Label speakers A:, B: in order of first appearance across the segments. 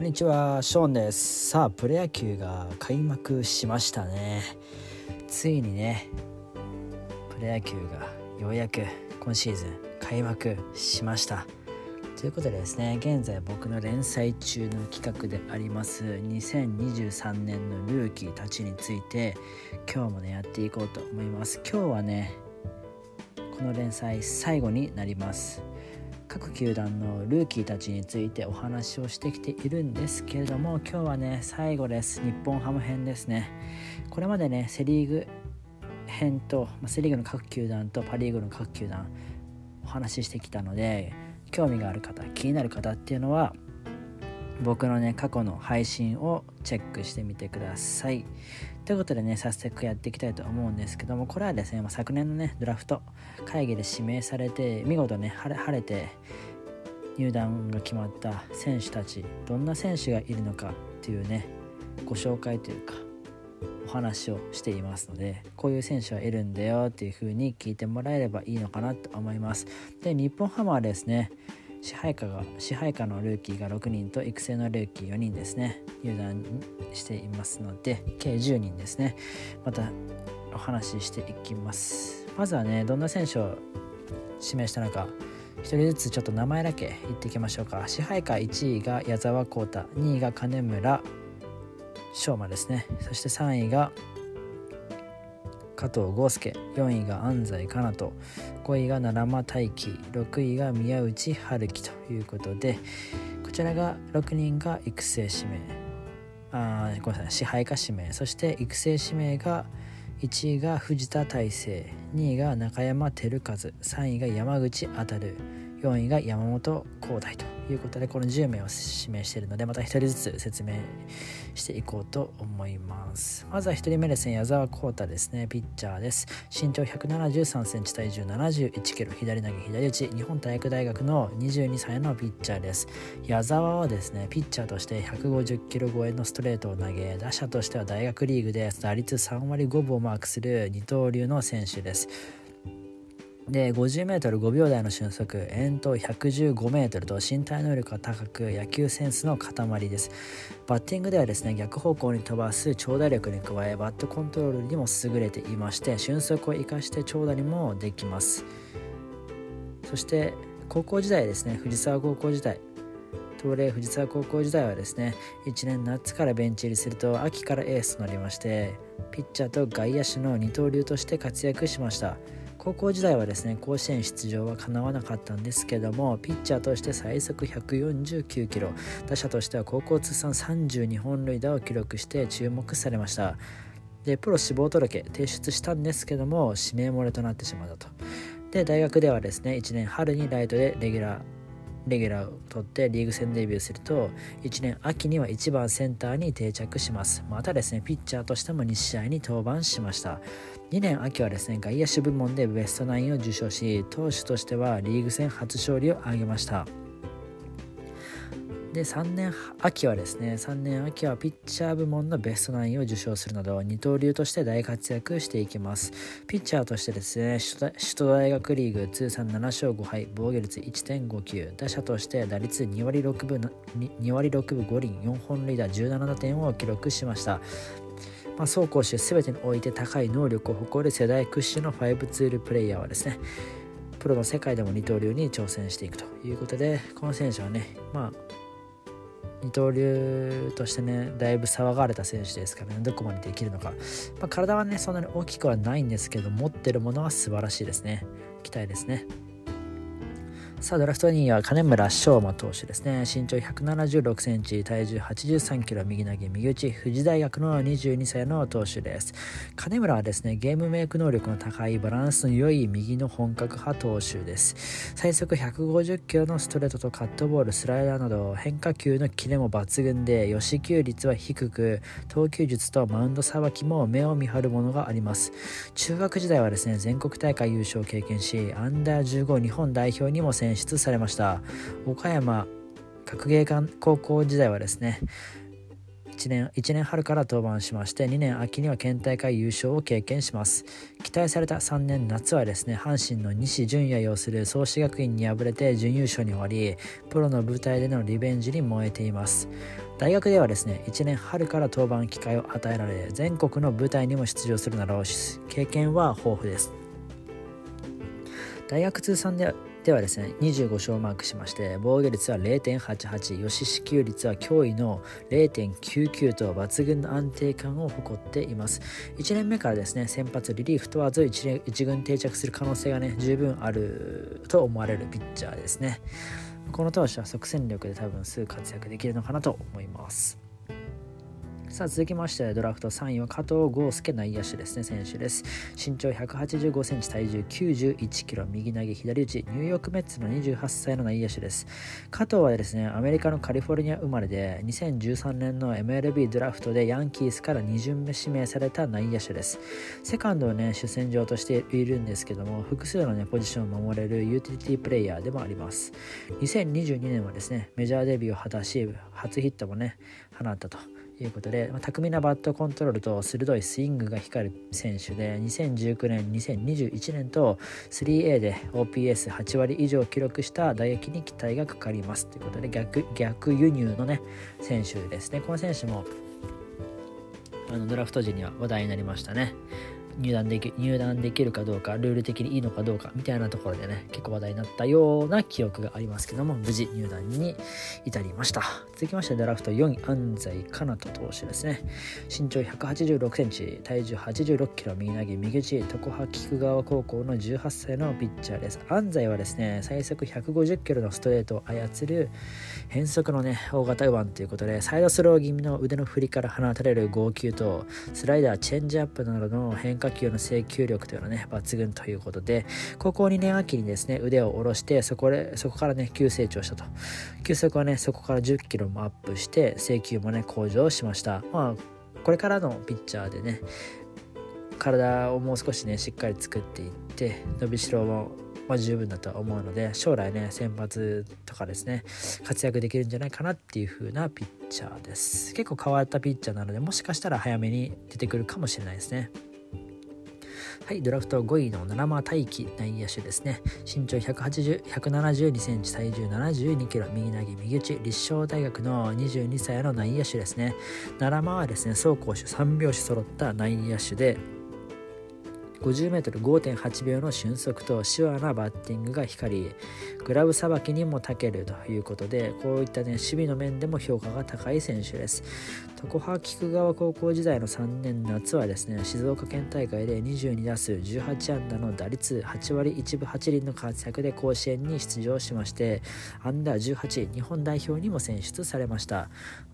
A: こんにちは、ショーンです。さあ、プロ野球が開幕しましたね。ついにね、プロ野球がようやく今シーズン開幕しました。ということでですね、現在僕の連載中の企画であります2023年のルーキーたちについて今日もね、やっていこうと思います。今日はね、この連載最後になります。各球団のルーキーたちについてお話をしてきているんですけれども今日はね最後です。日本ハム編ですね。これまでねセ・リーグ編とセ・リーグの各球団とパ・リーグの各球団お話ししてきたので興味がある方気になる方っていうのは僕のね過去の配信をチェックしてみてください。ということでね早速やっていきたいと思うんですけどもこれはですね、ま、昨年のねドラフト会議で指名されて見事ね晴れ晴れて入団が決まった選手たちどんな選手がいるのかっていうねご紹介というかお話をしていますのでこういう選手はいるんだよっていう風に聞いてもらえればいいのかなと思います。で日本ハムはですね支配下が支配下のルーキーが6人と育成のルーキー4人ですね。入団していますので計10人ですね。またお話ししていきます。まずはねどんな選手を指名したのか1人ずつちょっと名前だけ言っていきましょうか。支配下1位が矢沢浩太2位が金村翔馬ですね。そして3位が加藤豪介4位が安西かなと5位が奈良間大輝6位が宮内春樹ということでこちらが6人が育成指名あごめんなさい支配下指名そして育成指名が1位が藤田大成2位が中山照和3位が山口当4位が山本光大ということでこの10名を指名しているのでまた1人ずつ説明していこうと思います。まずは1人目ですね。矢沢浩太ですね。ピッチャーです。身長1 7 3センチ体重7 1キロ。左投げ左打ち。日本体育大学の22歳のピッチャーです。矢沢はですねピッチャーとして150キロ超えのストレートを投げ打者としては大学リーグで打率3割5分をマークする二刀流の選手です。で 50m5 秒台の俊足遠投 115m と身体能力が高く野球センスの塊です。バッティングではですね逆方向に飛ばす長打力に加えバットコントロールにも優れていまして俊足を生かして長打にもできます。そして高校時代ですね藤沢高校時代。東レ藤沢高校時代はですね1年夏からベンチ入りすると秋からエースとなりましてピッチャーと外野手の二刀流として活躍しました。高校時代はですね甲子園出場はかなわなかったんですけどもピッチャーとして最速149キロ打者としては高校通算32本塁打を記録して注目されました。でプロ志望届提出したんですけども指名漏れとなってしまったと。で大学ではですね1年春にライトでレギュラーレギュラーを取ってリーグ戦デビューすると1年秋には1番センターに定着します。またですねピッチャーとしても2試合に登板しました。2年秋はですね外野手部門でベストナインを受賞し投手としてはリーグ戦初勝利を挙げました。で3年秋はですね3年秋はピッチャー部門のベストナインを受賞するなど二刀流として大活躍していきます。ピッチャーとしてですね首都大学リーグ通算7勝5敗防御率1.59打者として打率2割6分 ,2 割6分5厘4本塁打17打点を記録しました。まあ、走攻守全てにおいて高い能力を誇る世代屈指の5ツールプレイヤーはですねプロの世界でも二刀流に挑戦していくということでこの選手はねまあ二刀流としてねだいぶ騒がれた選手ですからねどこまでできるのか、まあ、体はねそんなに大きくはないんですけど持ってるものは素晴らしいですね。期待ですね。さあ、ドラフト2位は金村翔馬投手ですね。身長176センチ、体重83キロ、右投げ、右打ち、富士大学の22歳の投手です。金村はですね、ゲームメイク能力の高いバランスの良い右の本格派投手です。最速150キロのストレートとカットボール、スライダーなど変化球のキレも抜群で、予死球率は低く、投球術とマウンドさばきも目を見張るものがあります。中学時代はですね、全国大会優勝を経験し、アンダー15日本代表にも選選出されました。岡山学芸館高校時代はですね1年 ,1 年春から登板しまして2年秋には県大会優勝を経験します。期待された3年夏はですね阪神の西純也擁する創志学院に敗れて準優勝に終わりプロの舞台でのリベンジに燃えています。大学ではですね1年春から登板機会を与えられ全国の舞台にも出場するなど経験は豊富です。大学通算でではですね25勝をマークしまして防御率は0.88吉支給率は驚異の0.99と抜群の安定感を誇っています。1年目からですね先発リリーフ問わず 1, 1軍定着する可能性がね十分あると思われるピッチャーですね。この投手は即戦力で多分すぐ活躍できるのかなと思います。さあ続きましてドラフト3位は加藤豪介内野手ですね。選手です。身長185センチ体重91キロ。右投げ左打ち。ニューヨークメッツの28歳の内野手です。加藤はですねアメリカのカリフォルニア生まれで2013年の MLB ドラフトでヤンキースから2巡目指名された内野手です。セカンドをね主戦場としているんですけども複数のねポジションを守れるユーティリティプレイヤーでもあります。2022年はですねメジャーデビューを果たし初ヒットもね放ったと。いうことで、まあ、巧みなバットコントロールと鋭いスイングが光る選手で2019年2021年と 3A で OPS8 割以上記録した打撃に期待がかかります。ということで逆逆輸入のね選手ですね。この選手もあのドラフト時には話題になりましたね。入団でき入団できるかどうかルール的にいいのかどうかみたいなところでね結構話題になったような記憶がありますけども無事入団に至りました。続きましてドラフト4位安西かなと投手ですね。身長1 8 6センチ体重8 6キロ右投げ右打ち常葉菊川高校の18歳のピッチャーです。安西はですね最速150キロのストレートを操る変則のね大型右腕ということでサイドスロー気味の腕の振りから放たれる号泣とスライダーチェンジアップなどの変化球の制球力というのはね抜群ということで高校2年秋にですね腕を下ろしてそこでそこからね急成長したと。球速はねそこから1 0キロもアップして制球もね向上しました。まあこれからのピッチャーでね体をもう少しねしっかり作っていって伸びしろもま、十分だと思うので将来ね先発とかですね活躍できるんじゃないかなっていう風なピッチャーです。結構変わったピッチャーなのでもしかしたら早めに出てくるかもしれないですね。はい、ドラフト5位の七間大輝内野手ですね。身長180 172センチ、体重72キロ、右投げ右打ち、立正大学の22歳の内野手ですね。七間はですね、走攻守3拍子揃った内野手で、50m5.8 秒の俊足と手話なバッティングが光りグラブさばきにも長けるということでこういったね守備の面でも評価が高い選手です。常葉菊川高校時代の3年夏はですね静岡県大会で22打数18安打の打率8割1分8厘の活躍で甲子園に出場しましてアンダー18日本代表にも選出されました。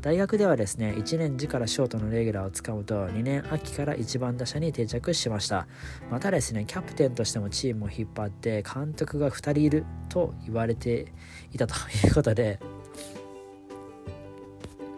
A: 大学ではですね1年時からショートのレギュラーをつかむと2年秋から1番打者に定着しました。またですねキャプテンとしてもチームを引っ張って監督が2人いると言われていたということで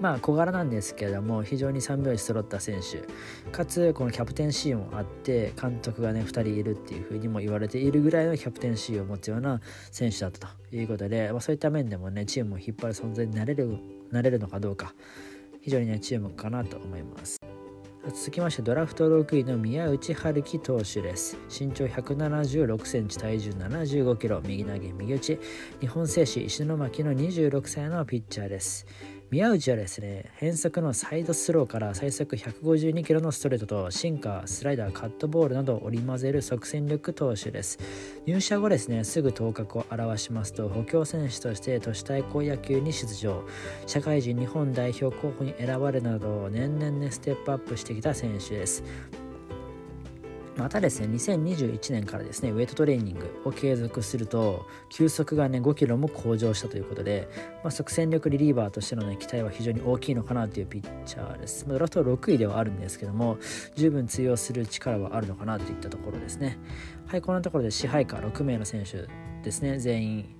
A: まあ小柄なんですけれども非常に3拍子揃った選手。かつこのキャプテンシーンもあって監督がね2人いるっていうふうにも言われているぐらいのキャプテンシーンを持つような選手だったということで、まあ、そういった面でもねチームを引っ張る存在になれるなれるのかどうか非常にね注目かなと思います。続きましてドラフト6位の宮内春樹投手です。身長176センチ体重75キロ。右投げ右打ち。日本製紙石巻の26歳のピッチャーです。宮内はですね。変則のサイドスローから最速152キロのストレートとシンカースライダーカットボールなどを織り交ぜる即戦力投手です。入社後ですねすぐ頭角を現しますと補強選手として都市対抗野球に出場。社会人日本代表候補に選ばれるなど年々ねステップアップしてきた選手です。またですね2021年からですねウェイトトレーニングを継続すると球速がね5キロも向上したということで、まあ、即戦力リリーバーとしての、ね、期待は非常に大きいのかなというピッチャーです、まあ、ドラフト6位ではあるんですけども十分通用する力はあるのかなといったところですね。はいこんなところで支配下6名の選手ですね全員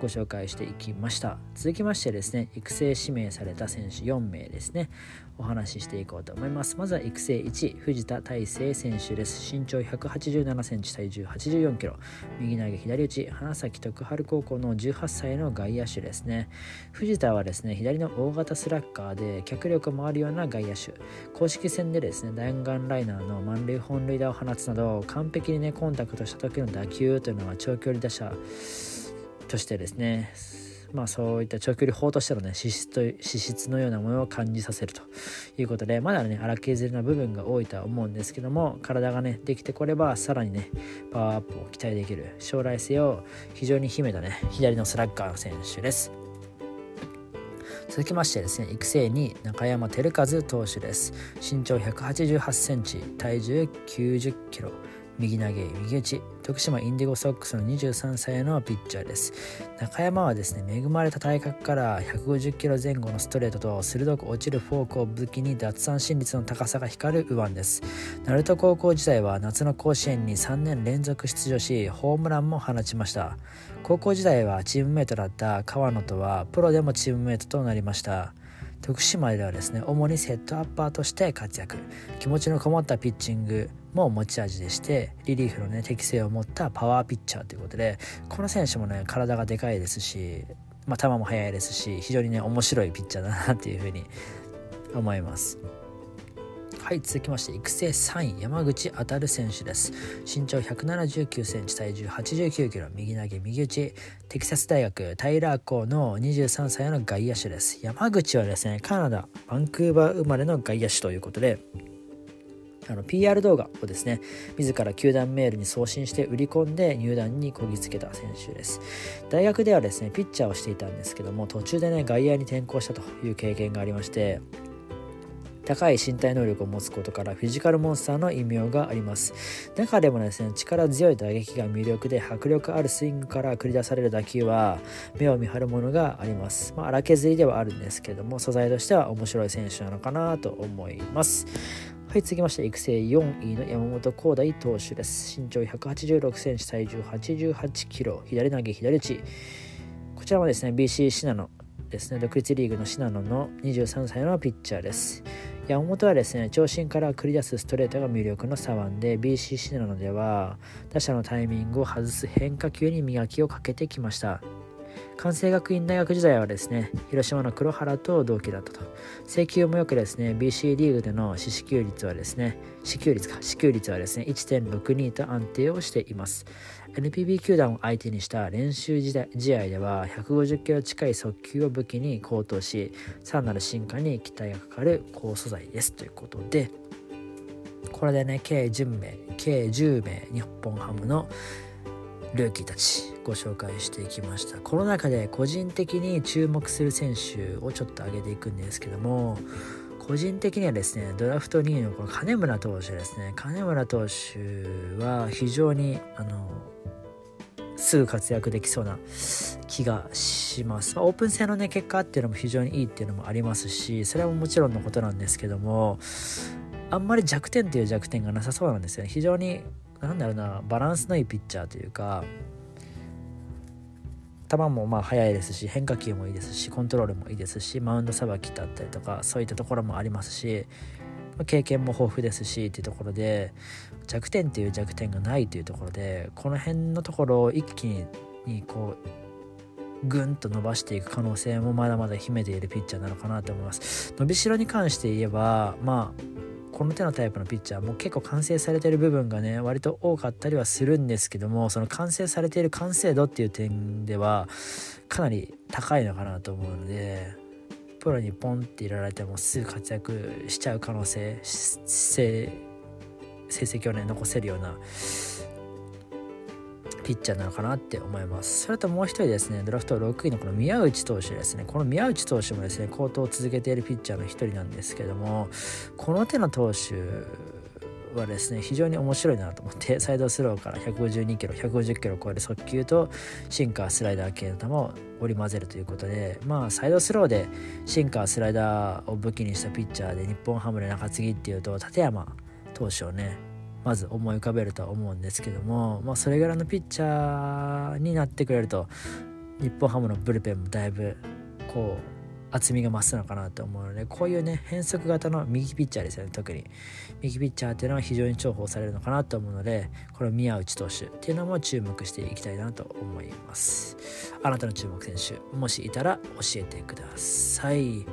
A: ご紹介していきました。続きましてですね育成指名された選手4名ですね。お話ししていこうと思います。まずは育成1藤田大成選手です。身長187センチ体重84キロ。右投げ左打ち花咲徳春高校の18歳の外野手ですね。藤田はですね左の大型スラッガーで脚力もあるような外野手。公式戦でですね弾丸ライナーの満塁本塁打を放つなど完璧にねコンタクトした時の打球というのは長距離打者としてですねまあ、そういった長距離法としてのね資質と資質のようなものを感じさせるということでまだね荒削りな部分が多いとは思うんですけども体がねできてこればさらにねパワーアップを期待できる将来性を非常に秘めたね左のスラッガーの選手です。続きましてですね育成に中山照和投手です。身長1 8 8センチ体重9 0キロ。右投げ右打ち徳島インディゴソックスの23歳のピッチャーです。中山はですね恵まれた体格から150キロ前後のストレートと鋭く落ちるフォークを武器に奪三振率の高さが光る右腕です。鳴門高校時代は夏の甲子園に3年連続出場しホームランも放ちました。高校時代はチームメイトだった川野とはプロでもチームメイトとなりました。徳島ではですね主にセットアッパーとして活躍気持ちのこもったピッチングも持ち味でしてリリーフのね適性を持ったパワーピッチャーということでこの選手もね体がでかいですし、まあ、球も速いですし非常にね面白いピッチャーだなっていうふうに思います。はい続きまして育成3位山口る選手です。身長1 7 9センチ体重8 9キロ右投げ右打ち。テキサス大学タイラー校の23歳の外野手です。山口はですねカナダバンクーバー生まれの外野手ということであの PR 動画をですね自ら球団メールに送信して売り込んで入団にこぎつけた選手です。大学ではですねピッチャーをしていたんですけども途中でね外野に転向したという経験がありまして高い身体能力を持つことからフィジカルモンスターの異名があります中でもですね力強い打撃が魅力で迫力あるスイングから繰り出される打球は目を見張るものがありますまあ荒削りではあるんですけども素材としては面白い選手なのかなと思いますはい、続きまして育成4位の山本光大投手です。身長186センチ、体重88キロ、左投げ、左打ち。こちらもですね、BC シナノですね、独立リーグのシナノの23歳のピッチャーです。山本はですね、長身から繰り出すストレートが魅力の左腕で、BC シナノでは、打者のタイミングを外す変化球に磨きをかけてきました。関西学院大学時代はですね広島の黒原と同期だったと請求もよくですね BC リーグでの四死球率はですね死球率か死球率はですね1.62と安定をしています NPB 球団を相手にした練習試合では150キロ近い速球を武器に高騰しさらなる進化に期待がかかる高素材です。ということでこれでね計10名計10名日本ハムのルーキーたちご紹介していきました。この中で個人的に注目する選手をちょっと挙げていくんですけども個人的にはですねドラフト2位のこの金村投手ですね。金村投手は非常にあのすぐ活躍できそうな気がします、まあ、オープン戦のね結果っていうのも非常にいいっていうのもありますしそれはもちろんのことなんですけどもあんまり弱点っていう弱点がなさそうなんですよね。非常になんだろうなバランスのいいピッチャーというか球もまあ速いですし変化球もいいですしコントロールもいいですしマウンドさばきだったりとかそういったところもありますし経験も豊富ですしっていうところで弱点っていう弱点がないというところでこの辺のところを一気にこうぐんと伸ばしていく可能性もまだまだ秘めているピッチャーなのかなと思います。伸びしろに関して言えばまあこの手のタイプのピッチャーも結構完成されてる部分がね割と多かったりはするんですけどもその完成されている完成度っていう点ではかなり高いのかなと思うのでプロにポンっていられてもすぐ活躍しちゃう可能性成績をね残せるようなピッチャーなのかなって思います。それともう一人ですねドラフト6位のこの宮内投手ですね。この宮内投手もですね好投を続けているピッチャーの一人なんですけどもこの手の投手はですね非常に面白いなと思って サイドスローから152キロ150キロを超える速球とシンカースライダー系の球を織り交ぜるということでまあサイドスローでシンカースライダーを武器にしたピッチャーで日本ハムで中継ぎっていうと立山投手をねまず思い浮かべるとは思うんですけども、まあ、それぐらいのピッチャーになってくれると日本ハムのブルペンもだいぶこう厚みが増すのかなと思うのでこういうね変則型の右ピッチャーですよね特に。右ピッチャーっていうのは非常に重宝されるのかなと思うのでこの宮内投手っていうのも注目していきたいなと思います。あなたの注目選手もしいたら教えてください。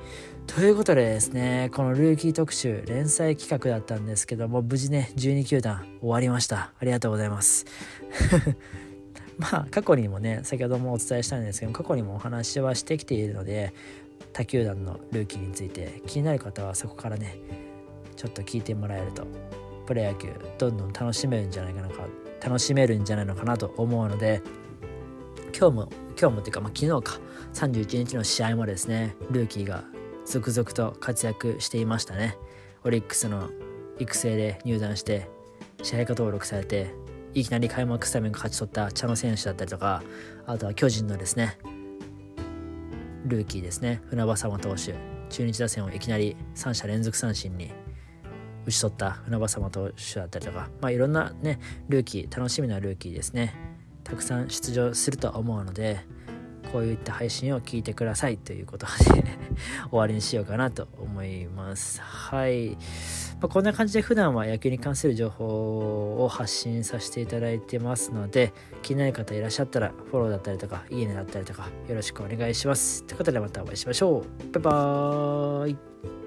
A: ということでですね、このルーキー特集連載企画だったんですけども、無事ね、12球団終わりました。ありがとうございます。まあ過去にもね先ほどもお伝えしたんですけど過去にもお話はしてきているので他球団のルーキーについて気になる方はそこからねちょっと聞いてもらえるとプロ野球どんどん楽しめるんじゃないかなか楽しめるんじゃないのかなと思うので今日も今日もっていうか、まあ、昨日か31日の試合もですねルーキーが続々と活躍していましたね。オリックスの育成で入団して支配下登録されていきなり開幕スタメン勝ち取った茶野選手だったりとかあとは巨人のですねルーキーですね船場様投手。中日打線をいきなり3者連続三振に打ち取った船場様投手だったりとか、まあ、いろんなねルーキー楽しみなルーキーですね。たくさん出場するとは思うのでこういった配信を聞いてくださいということで 終わりにしようかなと思います。はい。まあ、こんな感じで普段は野球に関する情報を発信させていただいてますので気になる方いらっしゃったらフォローだったりとかいいねだったりとかよろしくお願いします。ということでまたお会いしましょう。バイバーイ。